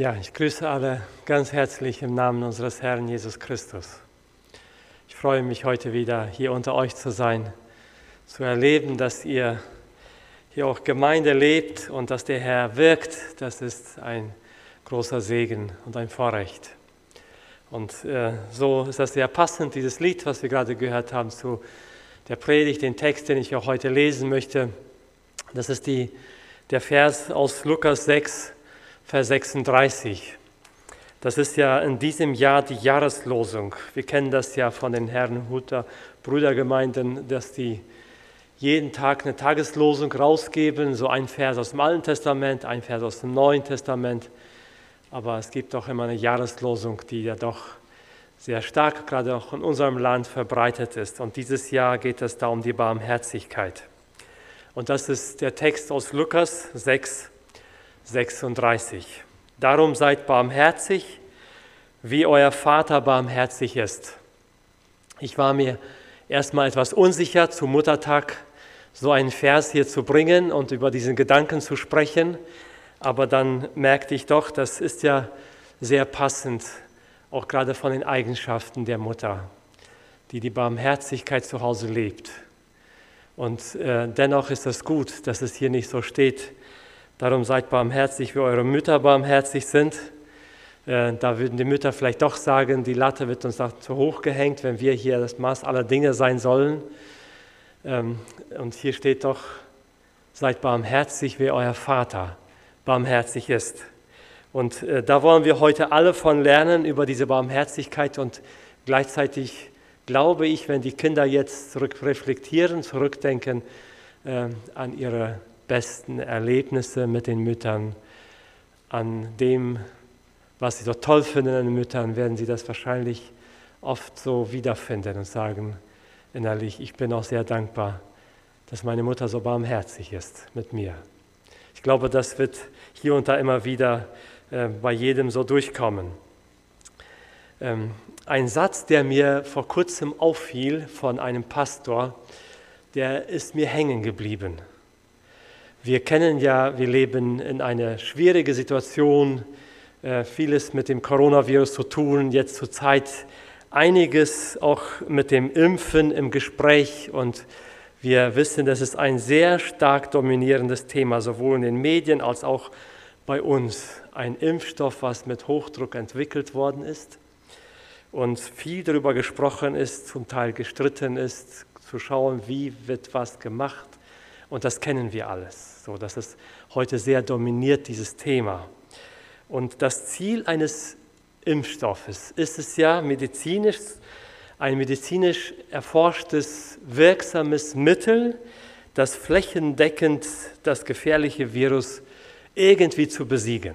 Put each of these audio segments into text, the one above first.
Ja, ich grüße alle ganz herzlich im Namen unseres Herrn Jesus Christus. Ich freue mich heute wieder hier unter euch zu sein, zu erleben, dass ihr hier auch Gemeinde lebt und dass der Herr wirkt. Das ist ein großer Segen und ein Vorrecht. Und äh, so ist das sehr passend, dieses Lied, was wir gerade gehört haben, zu der Predigt, den Text, den ich auch heute lesen möchte. Das ist die, der Vers aus Lukas 6, Vers 36. Das ist ja in diesem Jahr die Jahreslosung. Wir kennen das ja von den Herrenhuter Brüdergemeinden, dass die jeden Tag eine Tageslosung rausgeben, so ein Vers aus dem Alten Testament, ein Vers aus dem Neuen Testament. Aber es gibt auch immer eine Jahreslosung, die ja doch sehr stark, gerade auch in unserem Land verbreitet ist. Und dieses Jahr geht es da um die Barmherzigkeit. Und das ist der Text aus Lukas 6, 36. Darum seid barmherzig, wie euer Vater barmherzig ist. Ich war mir erstmal etwas unsicher, zum Muttertag so einen Vers hier zu bringen und über diesen Gedanken zu sprechen, aber dann merkte ich doch, das ist ja sehr passend, auch gerade von den Eigenschaften der Mutter, die die Barmherzigkeit zu Hause lebt. Und äh, dennoch ist es gut, dass es hier nicht so steht, Darum seid barmherzig, wie eure Mütter barmherzig sind. Äh, da würden die Mütter vielleicht doch sagen, die Latte wird uns noch zu hoch gehängt, wenn wir hier das Maß aller Dinge sein sollen. Ähm, und hier steht doch, seid barmherzig, wie euer Vater barmherzig ist. Und äh, da wollen wir heute alle von lernen über diese Barmherzigkeit und gleichzeitig glaube ich, wenn die Kinder jetzt zurückreflektieren, zurückdenken äh, an ihre besten Erlebnisse mit den Müttern, an dem, was sie so toll finden an den Müttern, werden sie das wahrscheinlich oft so wiederfinden und sagen innerlich, ich bin auch sehr dankbar, dass meine Mutter so barmherzig ist mit mir. Ich glaube, das wird hier und da immer wieder äh, bei jedem so durchkommen. Ähm, ein Satz, der mir vor kurzem auffiel von einem Pastor, der ist mir hängen geblieben. Wir kennen ja, wir leben in einer schwierigen Situation, äh, vieles mit dem Coronavirus zu tun, jetzt zur Zeit einiges auch mit dem Impfen im Gespräch und wir wissen, das ist ein sehr stark dominierendes Thema, sowohl in den Medien als auch bei uns. Ein Impfstoff, was mit Hochdruck entwickelt worden ist und viel darüber gesprochen ist, zum Teil gestritten ist, zu schauen, wie wird was gemacht. Und das kennen wir alles. So, das ist heute sehr dominiert, dieses Thema. Und das Ziel eines Impfstoffes ist es ja, medizinisch, ein medizinisch erforschtes, wirksames Mittel, das flächendeckend das gefährliche Virus irgendwie zu besiegen.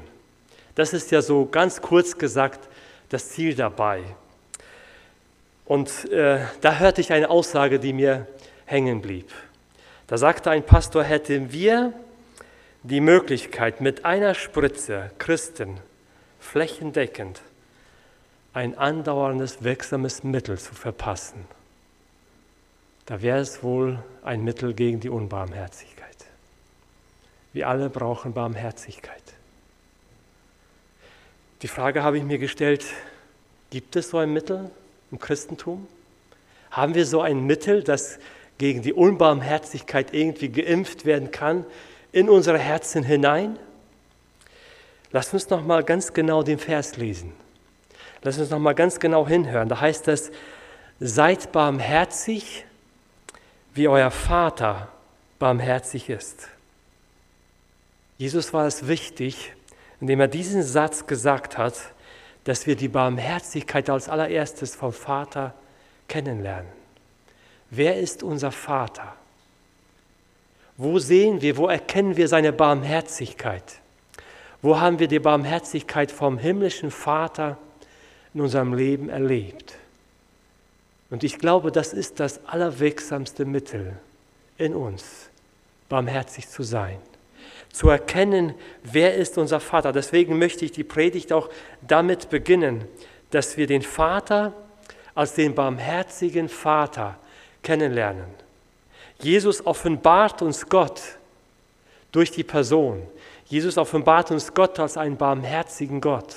Das ist ja so ganz kurz gesagt das Ziel dabei. Und äh, da hörte ich eine Aussage, die mir hängen blieb. Da sagte ein Pastor, hätten wir die Möglichkeit, mit einer Spritze Christen flächendeckend ein andauerndes, wirksames Mittel zu verpassen, da wäre es wohl ein Mittel gegen die Unbarmherzigkeit. Wir alle brauchen Barmherzigkeit. Die Frage habe ich mir gestellt, gibt es so ein Mittel im Christentum? Haben wir so ein Mittel, das gegen die Unbarmherzigkeit irgendwie geimpft werden kann, in unsere Herzen hinein? Lass uns noch mal ganz genau den Vers lesen. Lass uns noch mal ganz genau hinhören. Da heißt es: Seid barmherzig, wie euer Vater barmherzig ist. Jesus war es wichtig, indem er diesen Satz gesagt hat, dass wir die Barmherzigkeit als allererstes vom Vater kennenlernen. Wer ist unser Vater? Wo sehen wir, wo erkennen wir seine Barmherzigkeit? Wo haben wir die Barmherzigkeit vom himmlischen Vater in unserem Leben erlebt? Und ich glaube, das ist das allerwirksamste Mittel in uns, barmherzig zu sein. Zu erkennen, wer ist unser Vater. Deswegen möchte ich die Predigt auch damit beginnen, dass wir den Vater als den barmherzigen Vater kennenlernen. Jesus offenbart uns Gott durch die Person. Jesus offenbart uns Gott als einen barmherzigen Gott.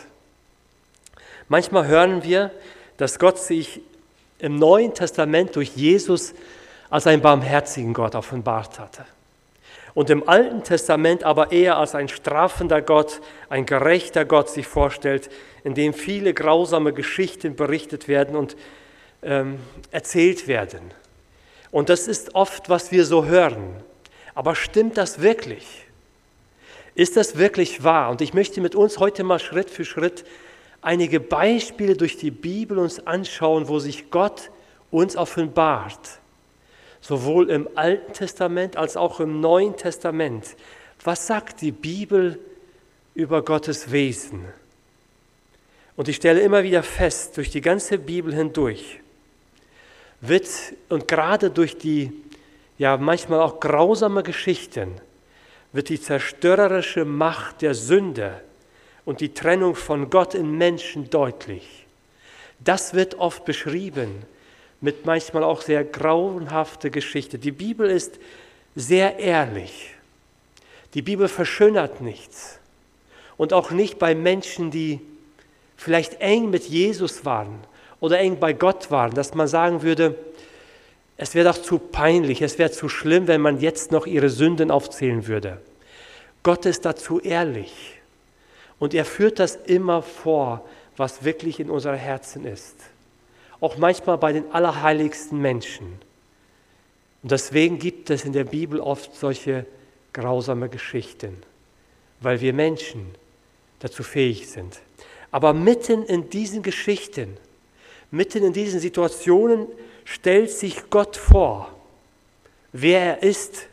Manchmal hören wir, dass Gott sich im Neuen Testament durch Jesus als einen barmherzigen Gott offenbart hatte. Und im Alten Testament aber eher als ein strafender Gott, ein gerechter Gott sich vorstellt, in dem viele grausame Geschichten berichtet werden und ähm, erzählt werden. Und das ist oft, was wir so hören. Aber stimmt das wirklich? Ist das wirklich wahr? Und ich möchte mit uns heute mal Schritt für Schritt einige Beispiele durch die Bibel uns anschauen, wo sich Gott uns offenbart. Sowohl im Alten Testament als auch im Neuen Testament. Was sagt die Bibel über Gottes Wesen? Und ich stelle immer wieder fest, durch die ganze Bibel hindurch, wird und gerade durch die ja manchmal auch grausame Geschichten wird die zerstörerische Macht der Sünde und die Trennung von Gott in Menschen deutlich. Das wird oft beschrieben mit manchmal auch sehr grauenhafter Geschichte. Die Bibel ist sehr ehrlich. Die Bibel verschönert nichts. Und auch nicht bei Menschen, die vielleicht eng mit Jesus waren oder eng bei Gott waren, dass man sagen würde, es wäre doch zu peinlich, es wäre zu schlimm, wenn man jetzt noch ihre Sünden aufzählen würde. Gott ist dazu ehrlich und er führt das immer vor, was wirklich in unseren Herzen ist. Auch manchmal bei den allerheiligsten Menschen. Und deswegen gibt es in der Bibel oft solche grausame Geschichten, weil wir Menschen dazu fähig sind. Aber mitten in diesen Geschichten Mitten in diesen Situationen stellt sich Gott vor, wer er ist,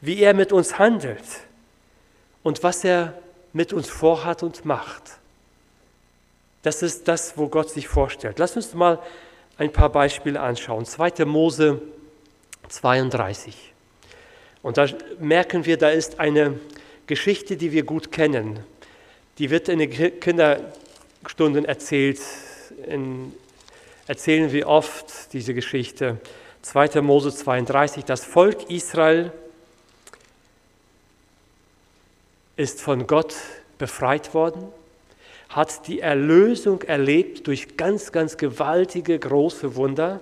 wie er mit uns handelt und was er mit uns vorhat und macht. Das ist das, wo Gott sich vorstellt. Lass uns mal ein paar Beispiele anschauen. 2. Mose 32. Und da merken wir, da ist eine Geschichte, die wir gut kennen. Die wird in den Kinderstunden erzählt, in erzählen wir oft diese Geschichte. 2. Mose 32, das Volk Israel ist von Gott befreit worden, hat die Erlösung erlebt durch ganz, ganz gewaltige, große Wunder,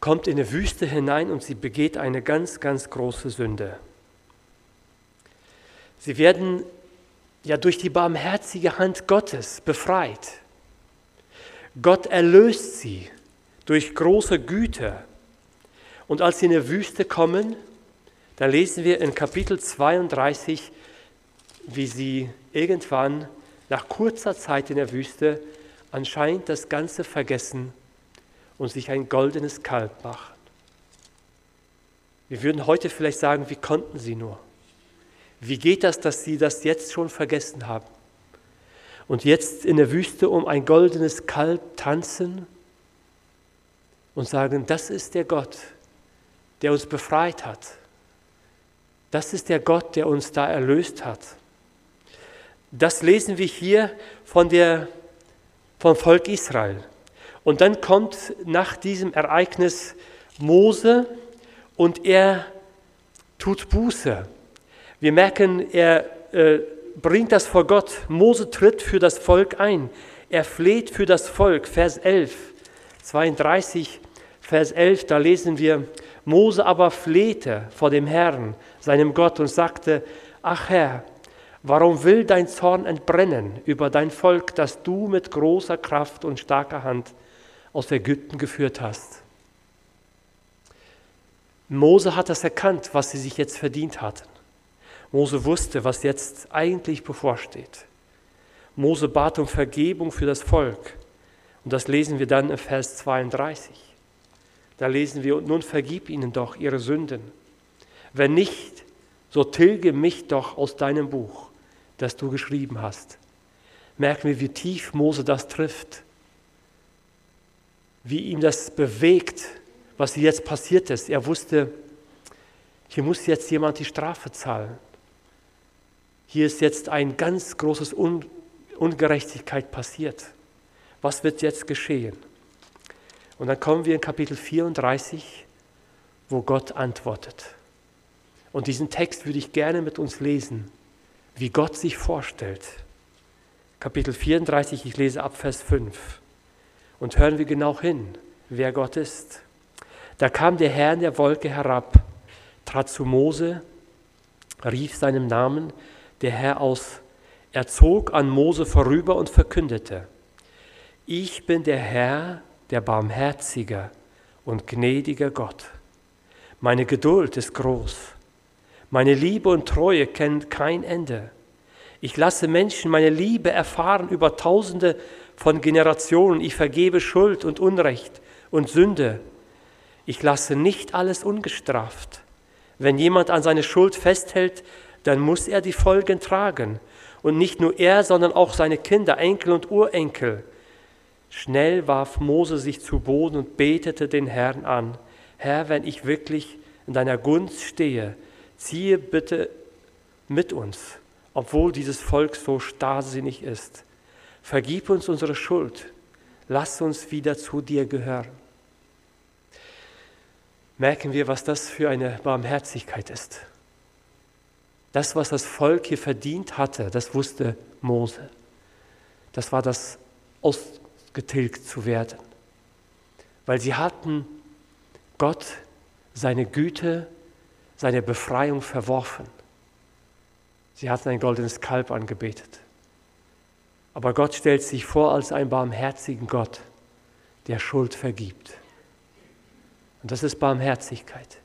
kommt in eine Wüste hinein und sie begeht eine ganz, ganz große Sünde. Sie werden ja durch die barmherzige Hand Gottes befreit. Gott erlöst sie durch große Güte. Und als sie in die Wüste kommen, da lesen wir in Kapitel 32, wie sie irgendwann nach kurzer Zeit in der Wüste anscheinend das Ganze vergessen und sich ein goldenes Kalb machen. Wir würden heute vielleicht sagen, wie konnten sie nur? Wie geht das, dass sie das jetzt schon vergessen haben? Und jetzt in der Wüste um ein goldenes Kalb tanzen und sagen, das ist der Gott, der uns befreit hat. Das ist der Gott, der uns da erlöst hat. Das lesen wir hier von der, vom Volk Israel. Und dann kommt nach diesem Ereignis Mose und er tut Buße. Wir merken, er äh, bringt das vor Gott. Mose tritt für das Volk ein. Er fleht für das Volk. Vers 11, 32, Vers 11, da lesen wir, Mose aber flehte vor dem Herrn, seinem Gott, und sagte, ach Herr, warum will dein Zorn entbrennen über dein Volk, das du mit großer Kraft und starker Hand aus Ägypten geführt hast? Mose hat das erkannt, was sie sich jetzt verdient hatten. Mose wusste, was jetzt eigentlich bevorsteht. Mose bat um Vergebung für das Volk. Und das lesen wir dann in Vers 32. Da lesen wir, und nun vergib ihnen doch ihre Sünden. Wenn nicht, so tilge mich doch aus deinem Buch, das du geschrieben hast. Merken wir, wie tief Mose das trifft, wie ihm das bewegt, was jetzt passiert ist. Er wusste, hier muss jetzt jemand die Strafe zahlen. Hier ist jetzt ein ganz großes Un Ungerechtigkeit passiert. Was wird jetzt geschehen? Und dann kommen wir in Kapitel 34, wo Gott antwortet. Und diesen Text würde ich gerne mit uns lesen, wie Gott sich vorstellt. Kapitel 34, ich lese ab Vers 5. Und hören wir genau hin, wer Gott ist. Da kam der Herr in der Wolke herab, trat zu Mose, rief seinem Namen der Herr aus. Er zog an Mose vorüber und verkündete, ich bin der Herr, der barmherzige und gnädige Gott. Meine Geduld ist groß. Meine Liebe und Treue kennt kein Ende. Ich lasse Menschen meine Liebe erfahren über tausende von Generationen. Ich vergebe Schuld und Unrecht und Sünde. Ich lasse nicht alles ungestraft. Wenn jemand an seine Schuld festhält, dann muss er die Folgen tragen. Und nicht nur er, sondern auch seine Kinder, Enkel und Urenkel. Schnell warf Mose sich zu Boden und betete den Herrn an. Herr, wenn ich wirklich in deiner Gunst stehe, ziehe bitte mit uns, obwohl dieses Volk so starrsinnig ist. Vergib uns unsere Schuld. Lass uns wieder zu dir gehören. Merken wir, was das für eine Barmherzigkeit ist. Das, was das Volk hier verdient hatte, das wusste Mose. Das war das ausgetilgt zu werden. Weil sie hatten Gott, seine Güte, seine Befreiung verworfen. Sie hatten ein goldenes Kalb angebetet. Aber Gott stellt sich vor als einen barmherzigen Gott, der Schuld vergibt. Und das ist Barmherzigkeit.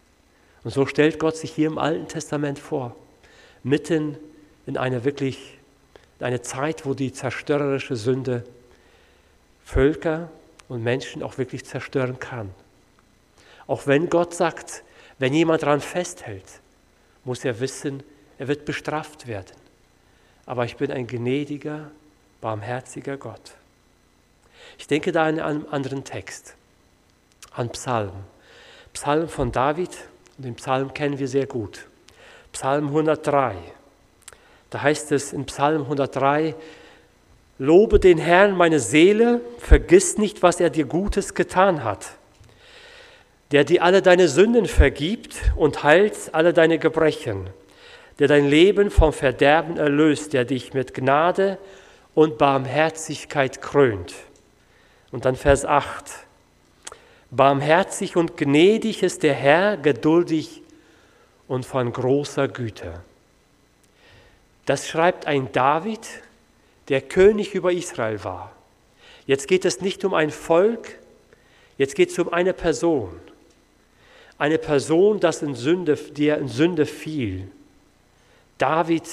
Und so stellt Gott sich hier im Alten Testament vor, mitten in eine wirklich in eine Zeit, wo die zerstörerische Sünde Völker und Menschen auch wirklich zerstören kann. Auch wenn Gott sagt, wenn jemand daran festhält, muss er wissen, er wird bestraft werden. Aber ich bin ein gnädiger, barmherziger Gott. Ich denke da an einen anderen Text, an Psalm. Psalm von David, und den Psalm kennen wir sehr gut. Psalm 103. Da heißt es in Psalm 103, Lobe den Herrn meine Seele, vergiss nicht, was er dir Gutes getan hat. Der dir alle deine Sünden vergibt und heilt alle deine Gebrechen. Der dein Leben vom Verderben erlöst, der dich mit Gnade und Barmherzigkeit krönt. Und dann Vers 8. Barmherzig und gnädig ist der Herr, geduldig und von großer Güte. Das schreibt ein David, der König über Israel war. Jetzt geht es nicht um ein Volk, jetzt geht es um eine Person. Eine Person, das in Sünde, der in Sünde fiel. David,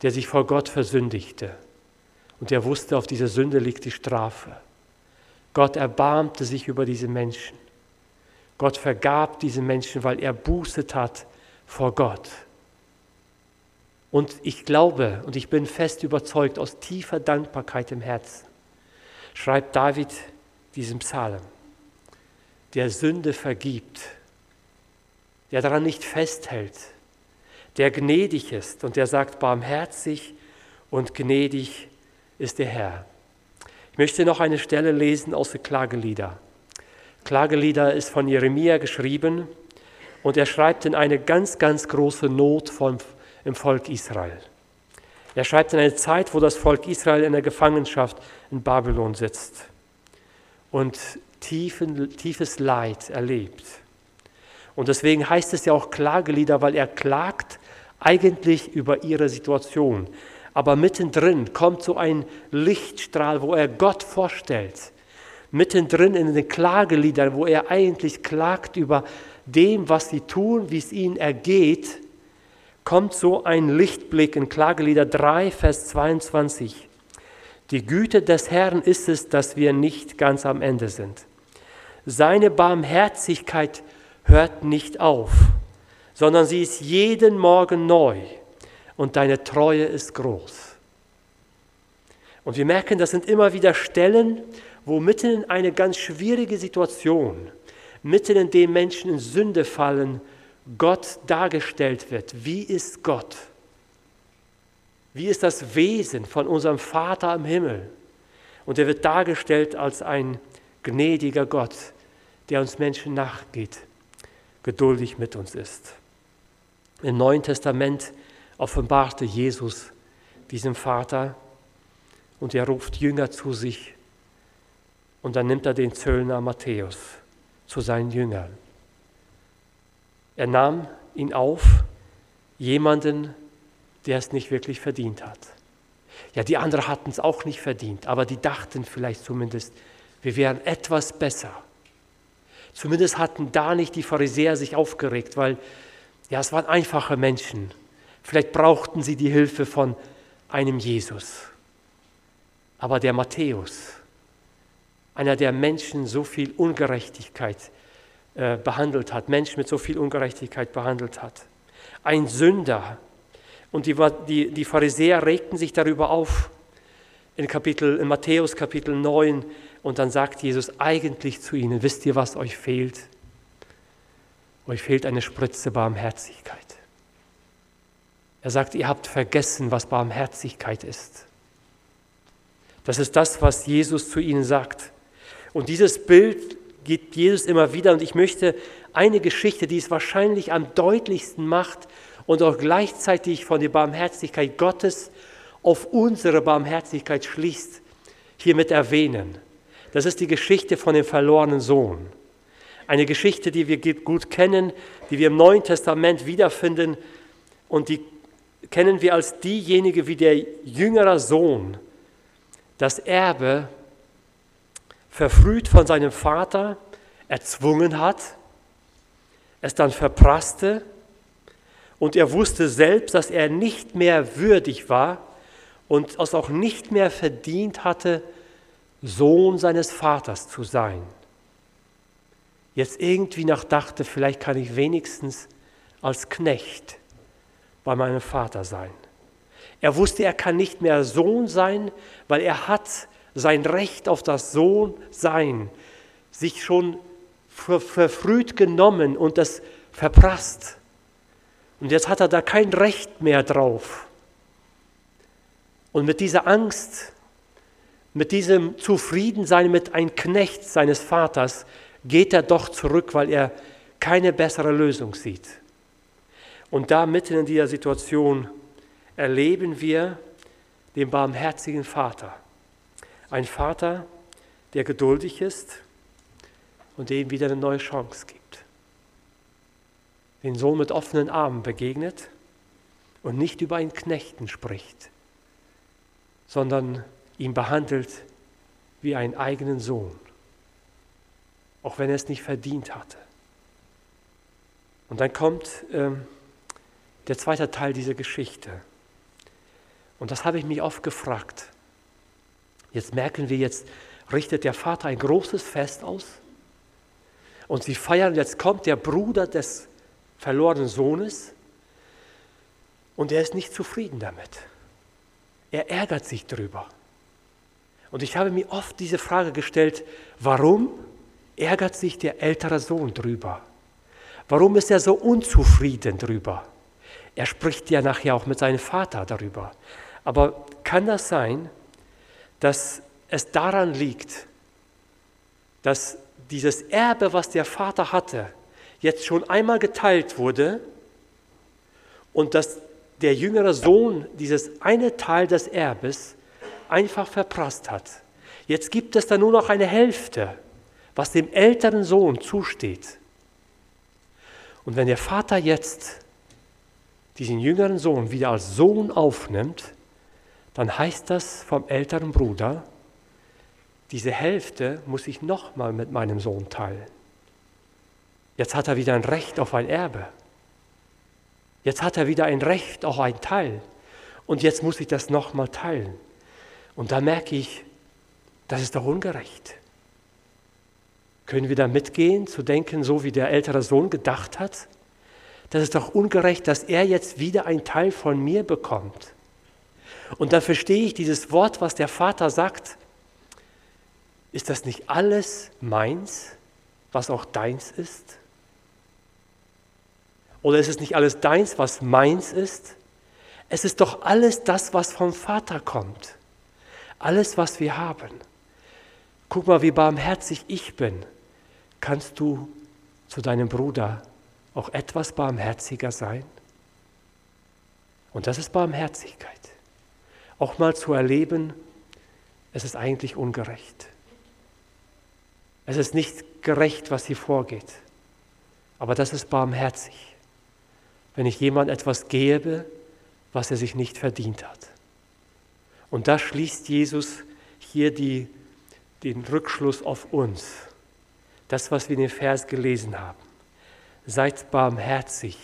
der sich vor Gott versündigte. Und er wusste, auf diese Sünde liegt die Strafe. Gott erbarmte sich über diese Menschen. Gott vergab diese Menschen, weil er bußet hat vor Gott. Und ich glaube und ich bin fest überzeugt aus tiefer Dankbarkeit im Herzen, schreibt David diesen Psalm, der Sünde vergibt, der daran nicht festhält, der gnädig ist und der sagt, barmherzig und gnädig ist der Herr. Ich möchte noch eine Stelle lesen aus den Klagelieder. Klagelieder ist von Jeremia geschrieben und er schreibt in eine ganz, ganz große Not vom, im Volk Israel. Er schreibt in eine Zeit, wo das Volk Israel in der Gefangenschaft in Babylon sitzt und tiefen, tiefes Leid erlebt. Und deswegen heißt es ja auch Klagelieder, weil er klagt eigentlich über ihre Situation. Aber mittendrin kommt so ein Lichtstrahl, wo er Gott vorstellt. Mittendrin in den Klageliedern, wo er eigentlich klagt über dem, was sie tun, wie es ihnen ergeht, kommt so ein Lichtblick in Klagelieder 3, Vers 22. Die Güte des Herrn ist es, dass wir nicht ganz am Ende sind. Seine Barmherzigkeit hört nicht auf, sondern sie ist jeden Morgen neu und deine Treue ist groß. Und wir merken, das sind immer wieder Stellen, wo mitten in eine ganz schwierige Situation, mitten in dem Menschen in Sünde fallen, Gott dargestellt wird. Wie ist Gott? Wie ist das Wesen von unserem Vater im Himmel? Und er wird dargestellt als ein gnädiger Gott, der uns Menschen nachgeht, geduldig mit uns ist. Im Neuen Testament offenbarte Jesus diesem Vater und er ruft Jünger zu sich und dann nimmt er den Zöllner Matthäus zu seinen Jüngern. Er nahm ihn auf, jemanden, der es nicht wirklich verdient hat. Ja, die anderen hatten es auch nicht verdient, aber die dachten vielleicht zumindest, wir wären etwas besser. Zumindest hatten da nicht die Pharisäer sich aufgeregt, weil ja, es waren einfache Menschen. Vielleicht brauchten sie die Hilfe von einem Jesus. Aber der Matthäus, einer der Menschen so viel Ungerechtigkeit äh, behandelt hat, Menschen mit so viel Ungerechtigkeit behandelt hat, ein Sünder. Und die, die, die Pharisäer regten sich darüber auf in, Kapitel, in Matthäus Kapitel 9 und dann sagt Jesus eigentlich zu ihnen, wisst ihr, was euch fehlt? Euch fehlt eine Spritze Barmherzigkeit. Er sagt, ihr habt vergessen, was Barmherzigkeit ist. Das ist das, was Jesus zu ihnen sagt. Und dieses Bild gibt Jesus immer wieder. Und ich möchte eine Geschichte, die es wahrscheinlich am deutlichsten macht und auch gleichzeitig von der Barmherzigkeit Gottes auf unsere Barmherzigkeit schließt, hiermit erwähnen. Das ist die Geschichte von dem verlorenen Sohn. Eine Geschichte, die wir gut kennen, die wir im Neuen Testament wiederfinden und die kennen wir als diejenige, wie der jüngere Sohn das Erbe verfrüht von seinem Vater erzwungen hat, es dann verprasste und er wusste selbst, dass er nicht mehr würdig war und es auch nicht mehr verdient hatte, Sohn seines Vaters zu sein. Jetzt irgendwie nachdachte, vielleicht kann ich wenigstens als Knecht bei meinem Vater sein. Er wusste, er kann nicht mehr Sohn sein, weil er hat sein Recht auf das Sohnsein sich schon verfrüht genommen und das verprasst. Und jetzt hat er da kein Recht mehr drauf. Und mit dieser Angst, mit diesem Zufriedensein mit ein Knecht seines Vaters, geht er doch zurück, weil er keine bessere Lösung sieht. Und da mitten in dieser Situation erleben wir den barmherzigen Vater. Ein Vater, der geduldig ist und dem wieder eine neue Chance gibt. Den Sohn mit offenen Armen begegnet und nicht über einen Knechten spricht, sondern ihn behandelt wie einen eigenen Sohn, auch wenn er es nicht verdient hatte. Und dann kommt ähm, der zweite Teil dieser Geschichte. Und das habe ich mich oft gefragt. Jetzt merken wir, jetzt richtet der Vater ein großes Fest aus und sie feiern, jetzt kommt der Bruder des verlorenen Sohnes und er ist nicht zufrieden damit. Er ärgert sich drüber. Und ich habe mir oft diese Frage gestellt, warum ärgert sich der ältere Sohn drüber? Warum ist er so unzufrieden drüber? Er spricht ja nachher auch mit seinem Vater darüber. Aber kann das sein, dass es daran liegt, dass dieses Erbe, was der Vater hatte, jetzt schon einmal geteilt wurde und dass der jüngere Sohn dieses eine Teil des Erbes einfach verprasst hat. Jetzt gibt es da nur noch eine Hälfte, was dem älteren Sohn zusteht. Und wenn der Vater jetzt diesen jüngeren Sohn wieder als Sohn aufnimmt, dann heißt das vom älteren Bruder, diese Hälfte muss ich nochmal mit meinem Sohn teilen. Jetzt hat er wieder ein Recht auf ein Erbe. Jetzt hat er wieder ein Recht auf ein Teil. Und jetzt muss ich das nochmal teilen. Und da merke ich, das ist doch ungerecht. Können wir da mitgehen, zu denken, so wie der ältere Sohn gedacht hat? Das ist doch ungerecht, dass er jetzt wieder ein Teil von mir bekommt. Und dann verstehe ich dieses Wort, was der Vater sagt. Ist das nicht alles meins, was auch deins ist? Oder ist es nicht alles deins, was meins ist? Es ist doch alles das, was vom Vater kommt. Alles, was wir haben. Guck mal, wie barmherzig ich bin. Kannst du zu deinem Bruder auch etwas barmherziger sein? Und das ist Barmherzigkeit. Auch mal zu erleben, es ist eigentlich ungerecht. Es ist nicht gerecht, was hier vorgeht. Aber das ist barmherzig, wenn ich jemand etwas gebe, was er sich nicht verdient hat. Und da schließt Jesus hier die, den Rückschluss auf uns. Das, was wir in dem Vers gelesen haben. Seid barmherzig,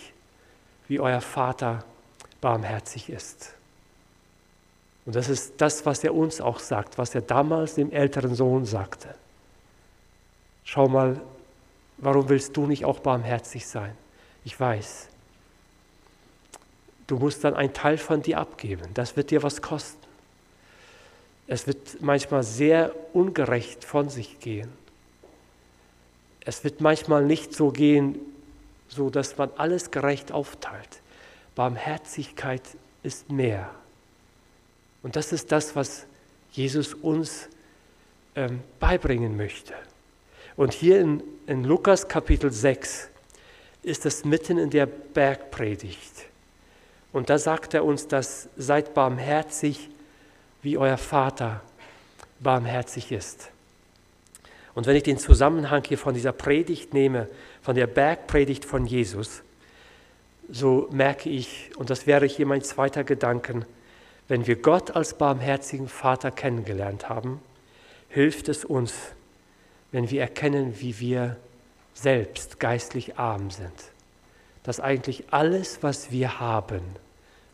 wie euer Vater barmherzig ist. Und das ist das, was er uns auch sagt, was er damals dem älteren Sohn sagte. Schau mal, warum willst du nicht auch barmherzig sein? Ich weiß, du musst dann einen Teil von dir abgeben. Das wird dir was kosten. Es wird manchmal sehr ungerecht von sich gehen. Es wird manchmal nicht so gehen, so dass man alles gerecht aufteilt. Barmherzigkeit ist mehr. Und das ist das, was Jesus uns ähm, beibringen möchte. Und hier in, in Lukas Kapitel 6 ist es mitten in der Bergpredigt. Und da sagt er uns, dass seid barmherzig, wie euer Vater barmherzig ist. Und wenn ich den Zusammenhang hier von dieser Predigt nehme, von der Bergpredigt von Jesus, so merke ich, und das wäre hier mein zweiter Gedanken, wenn wir Gott als barmherzigen Vater kennengelernt haben, hilft es uns, wenn wir erkennen, wie wir selbst geistlich arm sind, dass eigentlich alles, was wir haben,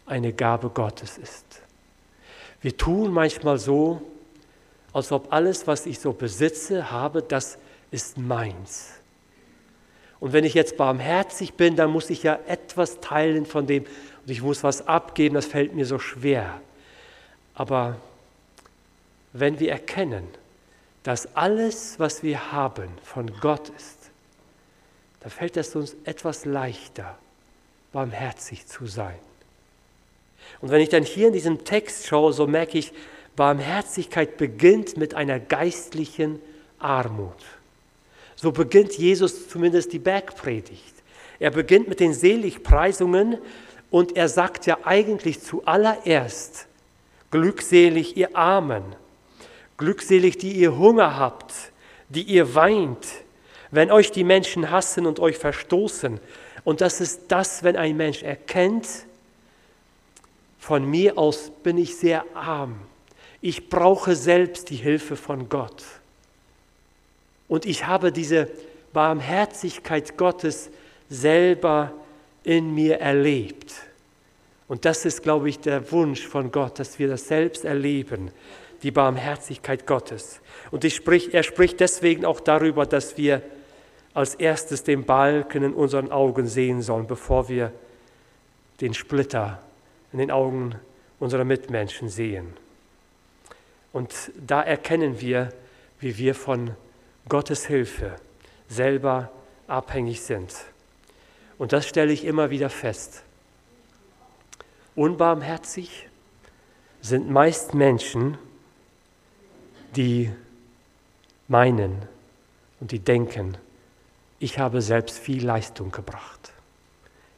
eine Gabe Gottes ist. Wir tun manchmal so, als ob alles, was ich so besitze, habe, das ist meins. Und wenn ich jetzt barmherzig bin, dann muss ich ja etwas teilen von dem und ich muss was abgeben, das fällt mir so schwer. Aber wenn wir erkennen, dass alles, was wir haben, von Gott ist, dann fällt es uns etwas leichter, barmherzig zu sein. Und wenn ich dann hier in diesem Text schaue, so merke ich, Barmherzigkeit beginnt mit einer geistlichen Armut. So beginnt Jesus zumindest die Bergpredigt. Er beginnt mit den Seligpreisungen und er sagt ja eigentlich zuallererst, glückselig ihr Armen, glückselig die ihr Hunger habt, die ihr weint, wenn euch die Menschen hassen und euch verstoßen. Und das ist das, wenn ein Mensch erkennt, von mir aus bin ich sehr arm. Ich brauche selbst die Hilfe von Gott. Und ich habe diese Barmherzigkeit Gottes selber in mir erlebt. Und das ist, glaube ich, der Wunsch von Gott, dass wir das selbst erleben, die Barmherzigkeit Gottes. Und sprich, er spricht deswegen auch darüber, dass wir als erstes den Balken in unseren Augen sehen sollen, bevor wir den Splitter in den Augen unserer Mitmenschen sehen. Und da erkennen wir, wie wir von Gottes Hilfe selber abhängig sind. Und das stelle ich immer wieder fest. Unbarmherzig sind meist Menschen, die meinen und die denken, ich habe selbst viel Leistung gebracht.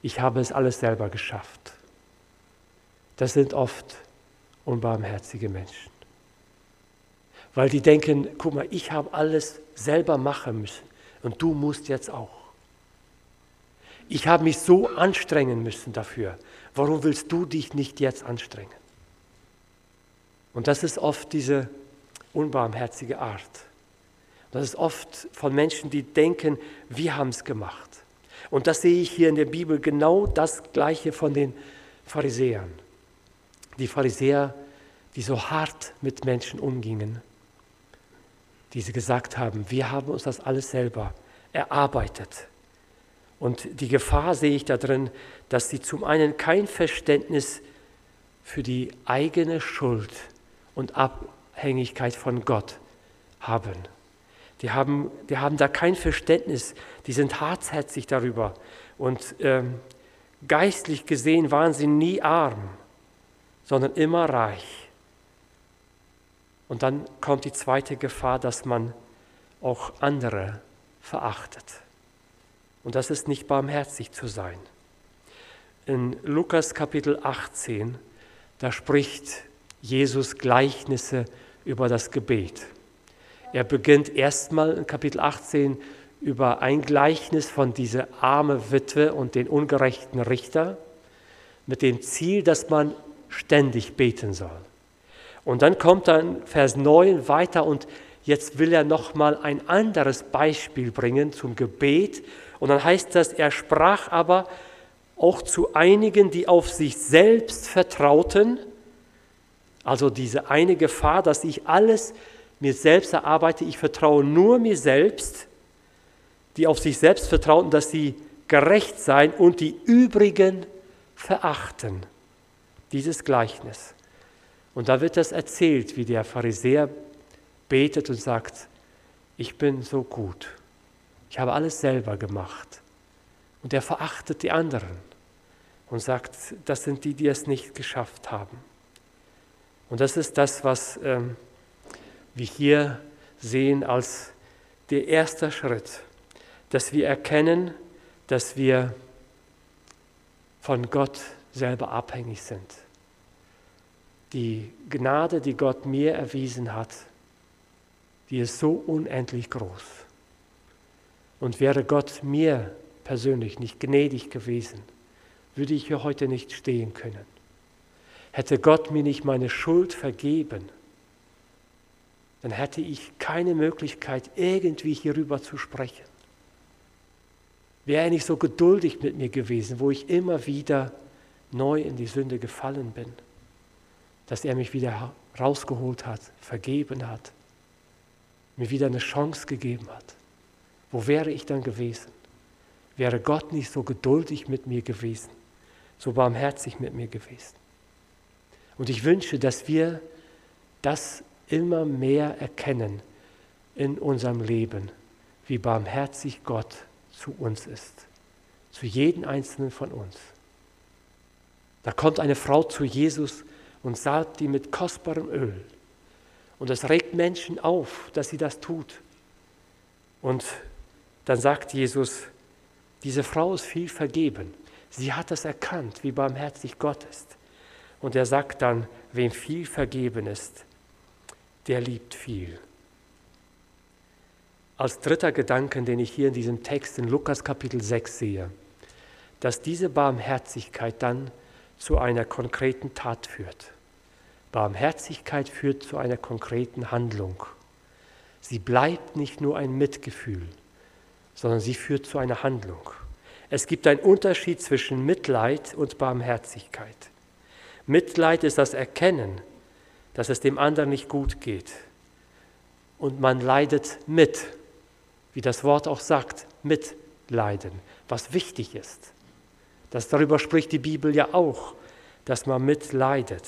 Ich habe es alles selber geschafft das sind oft unbarmherzige Menschen. Weil die denken, guck mal, ich habe alles selber machen müssen und du musst jetzt auch. Ich habe mich so anstrengen müssen dafür. Warum willst du dich nicht jetzt anstrengen? Und das ist oft diese unbarmherzige Art. Das ist oft von Menschen, die denken, wir haben es gemacht. Und das sehe ich hier in der Bibel genau das Gleiche von den Pharisäern die Pharisäer, die so hart mit Menschen umgingen, die sie gesagt haben, wir haben uns das alles selber erarbeitet. Und die Gefahr sehe ich da drin, dass sie zum einen kein Verständnis für die eigene Schuld und Abhängigkeit von Gott haben. Die haben, die haben da kein Verständnis, die sind hartherzig darüber. Und ähm, geistlich gesehen waren sie nie arm sondern immer reich. Und dann kommt die zweite Gefahr, dass man auch andere verachtet. Und das ist nicht barmherzig zu sein. in Lukas Kapitel 18, da spricht Jesus Gleichnisse über das Gebet. Er beginnt erstmal in Kapitel 18 über ein Gleichnis von dieser arme Witwe und den ungerechten Richter mit dem Ziel, dass man ständig beten soll. Und dann kommt dann Vers 9 weiter und jetzt will er noch mal ein anderes Beispiel bringen zum Gebet und dann heißt das, er sprach aber auch zu einigen, die auf sich selbst vertrauten, also diese eine Gefahr, dass ich alles mir selbst erarbeite, ich vertraue nur mir selbst, die auf sich selbst vertrauten, dass sie gerecht seien und die übrigen verachten. Dieses Gleichnis. Und da wird das erzählt, wie der Pharisäer betet und sagt, ich bin so gut, ich habe alles selber gemacht. Und er verachtet die anderen und sagt, das sind die, die es nicht geschafft haben. Und das ist das, was ähm, wir hier sehen als der erste Schritt, dass wir erkennen, dass wir von Gott selber abhängig sind. Die Gnade, die Gott mir erwiesen hat, die ist so unendlich groß. Und wäre Gott mir persönlich nicht gnädig gewesen, würde ich hier heute nicht stehen können. Hätte Gott mir nicht meine Schuld vergeben, dann hätte ich keine Möglichkeit, irgendwie hierüber zu sprechen. Wäre er nicht so geduldig mit mir gewesen, wo ich immer wieder neu in die Sünde gefallen bin, dass er mich wieder rausgeholt hat, vergeben hat, mir wieder eine Chance gegeben hat. Wo wäre ich dann gewesen? Wäre Gott nicht so geduldig mit mir gewesen, so barmherzig mit mir gewesen? Und ich wünsche, dass wir das immer mehr erkennen in unserem Leben, wie barmherzig Gott zu uns ist, zu jedem einzelnen von uns. Da kommt eine Frau zu Jesus und salbt ihn mit kostbarem Öl. Und es regt Menschen auf, dass sie das tut. Und dann sagt Jesus, diese Frau ist viel vergeben. Sie hat es erkannt, wie barmherzig Gott ist. Und er sagt dann, wem viel vergeben ist, der liebt viel. Als dritter Gedanke, den ich hier in diesem Text in Lukas Kapitel 6 sehe, dass diese Barmherzigkeit dann zu einer konkreten Tat führt. Barmherzigkeit führt zu einer konkreten Handlung. Sie bleibt nicht nur ein Mitgefühl, sondern sie führt zu einer Handlung. Es gibt einen Unterschied zwischen Mitleid und Barmherzigkeit. Mitleid ist das Erkennen, dass es dem anderen nicht gut geht. Und man leidet mit, wie das Wort auch sagt, mitleiden, was wichtig ist. Das darüber spricht die Bibel ja auch, dass man mitleidet.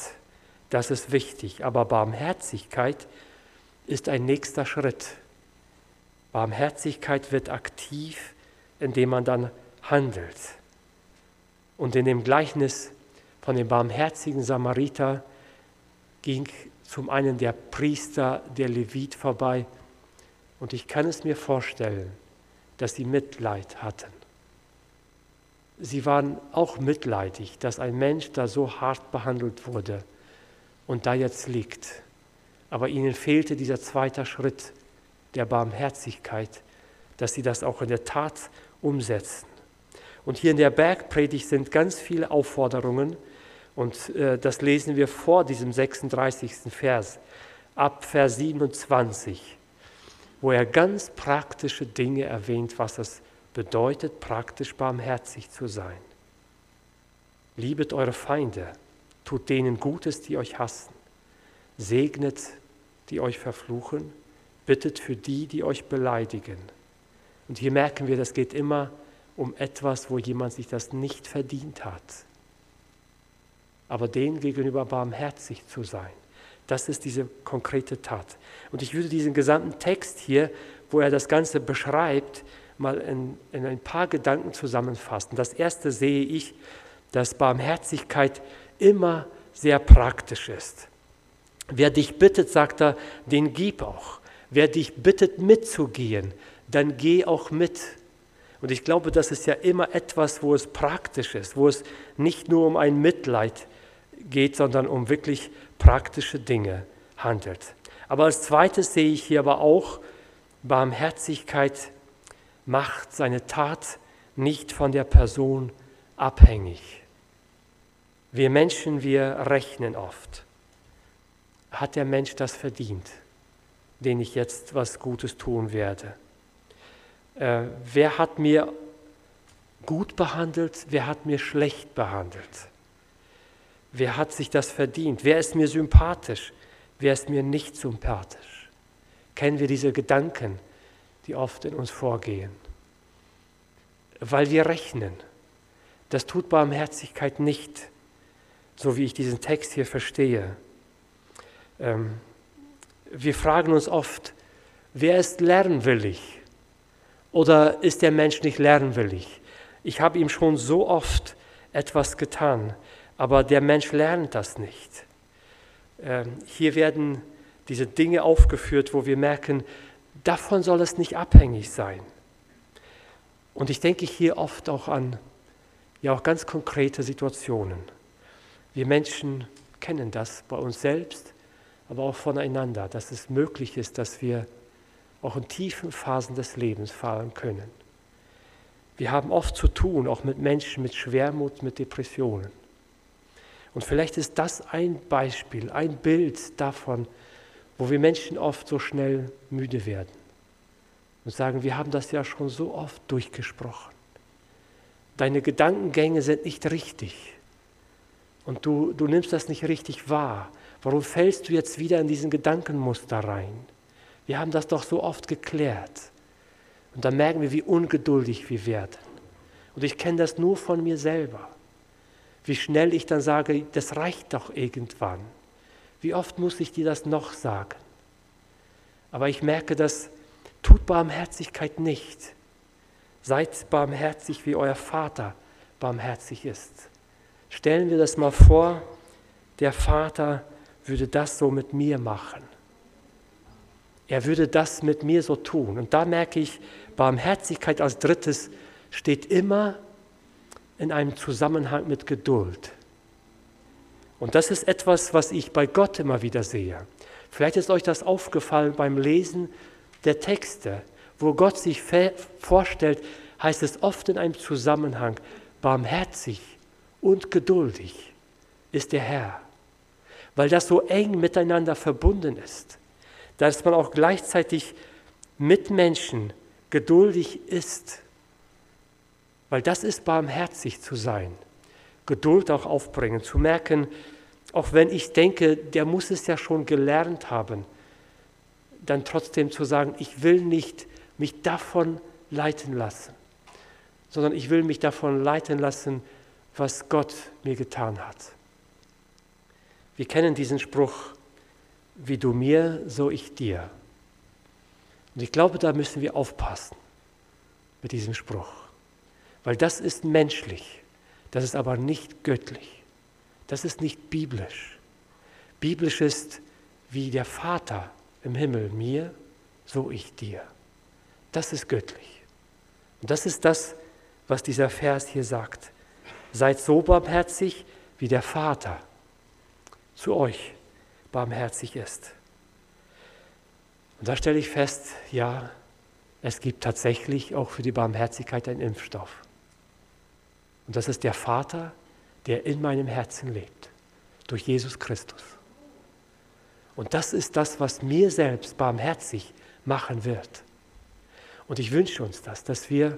Das ist wichtig. Aber Barmherzigkeit ist ein nächster Schritt. Barmherzigkeit wird aktiv, indem man dann handelt. Und in dem Gleichnis von dem barmherzigen Samariter ging zum einen der Priester, der Levit vorbei. Und ich kann es mir vorstellen, dass sie Mitleid hatten. Sie waren auch mitleidig, dass ein Mensch da so hart behandelt wurde und da jetzt liegt. Aber ihnen fehlte dieser zweite Schritt der Barmherzigkeit, dass sie das auch in der Tat umsetzen. Und hier in der Bergpredigt sind ganz viele Aufforderungen, und äh, das lesen wir vor diesem 36. Vers, ab Vers 27, wo er ganz praktische Dinge erwähnt, was es bedeutet, praktisch barmherzig zu sein. Liebet eure Feinde, tut denen Gutes, die euch hassen, segnet, die euch verfluchen, bittet für die, die euch beleidigen. Und hier merken wir, das geht immer um etwas, wo jemand sich das nicht verdient hat aber denen gegenüber barmherzig zu sein. Das ist diese konkrete Tat. Und ich würde diesen gesamten Text hier, wo er das Ganze beschreibt, mal in, in ein paar Gedanken zusammenfassen. Das erste sehe ich, dass Barmherzigkeit immer sehr praktisch ist. Wer dich bittet, sagt er, den gib auch. Wer dich bittet mitzugehen, dann geh auch mit. Und ich glaube, das ist ja immer etwas, wo es praktisch ist, wo es nicht nur um ein Mitleid geht, sondern um wirklich praktische Dinge handelt. Aber als zweites sehe ich hier aber auch, Barmherzigkeit macht seine Tat nicht von der Person abhängig. Wir Menschen, wir rechnen oft. Hat der Mensch das verdient, den ich jetzt was Gutes tun werde? Äh, wer hat mir gut behandelt, wer hat mir schlecht behandelt? Wer hat sich das verdient? Wer ist mir sympathisch? Wer ist mir nicht sympathisch? Kennen wir diese Gedanken, die oft in uns vorgehen? Weil wir rechnen. Das tut Barmherzigkeit nicht, so wie ich diesen Text hier verstehe. Ähm, wir fragen uns oft, wer ist lernwillig? Oder ist der Mensch nicht lernwillig? Ich habe ihm schon so oft etwas getan, aber der Mensch lernt das nicht. Ähm, hier werden diese Dinge aufgeführt, wo wir merken, davon soll es nicht abhängig sein. Und ich denke hier oft auch an ja auch ganz konkrete Situationen. Wir Menschen kennen das bei uns selbst, aber auch voneinander, dass es möglich ist, dass wir auch in tiefen Phasen des Lebens fahren können. Wir haben oft zu tun, auch mit Menschen mit Schwermut, mit Depressionen. Und vielleicht ist das ein Beispiel, ein Bild davon, wo wir Menschen oft so schnell müde werden und sagen, wir haben das ja schon so oft durchgesprochen. Deine Gedankengänge sind nicht richtig und du, du nimmst das nicht richtig wahr. Warum fällst du jetzt wieder in diesen Gedankenmuster rein? Wir haben das doch so oft geklärt. Und dann merken wir, wie ungeduldig wir werden. Und ich kenne das nur von mir selber wie schnell ich dann sage, das reicht doch irgendwann. Wie oft muss ich dir das noch sagen? Aber ich merke, das tut Barmherzigkeit nicht. Seid barmherzig, wie euer Vater barmherzig ist. Stellen wir das mal vor, der Vater würde das so mit mir machen. Er würde das mit mir so tun. Und da merke ich, Barmherzigkeit als drittes steht immer in einem Zusammenhang mit Geduld. Und das ist etwas, was ich bei Gott immer wieder sehe. Vielleicht ist euch das aufgefallen beim Lesen der Texte. Wo Gott sich vorstellt, heißt es oft in einem Zusammenhang, barmherzig und geduldig ist der Herr. Weil das so eng miteinander verbunden ist, dass man auch gleichzeitig mit Menschen geduldig ist weil das ist barmherzig zu sein, Geduld auch aufbringen, zu merken, auch wenn ich denke, der muss es ja schon gelernt haben, dann trotzdem zu sagen, ich will nicht mich davon leiten lassen, sondern ich will mich davon leiten lassen, was Gott mir getan hat. Wir kennen diesen Spruch, wie du mir, so ich dir. Und ich glaube, da müssen wir aufpassen mit diesem Spruch weil das ist menschlich, das ist aber nicht göttlich, das ist nicht biblisch. Biblisch ist, wie der Vater im Himmel mir, so ich dir. Das ist göttlich. Und das ist das, was dieser Vers hier sagt. Seid so barmherzig, wie der Vater zu euch barmherzig ist. Und da stelle ich fest, ja, es gibt tatsächlich auch für die Barmherzigkeit einen Impfstoff. Und das ist der Vater, der in meinem Herzen lebt, durch Jesus Christus. Und das ist das, was mir selbst barmherzig machen wird. Und ich wünsche uns das, dass wir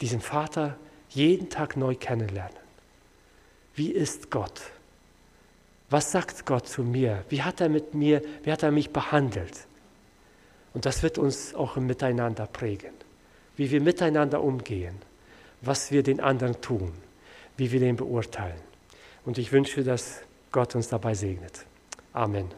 diesen Vater jeden Tag neu kennenlernen. Wie ist Gott? Was sagt Gott zu mir? Wie hat er mit mir, wie hat er mich behandelt? Und das wird uns auch im Miteinander prägen, wie wir miteinander umgehen was wir den anderen tun, wie wir den beurteilen. Und ich wünsche, dass Gott uns dabei segnet. Amen.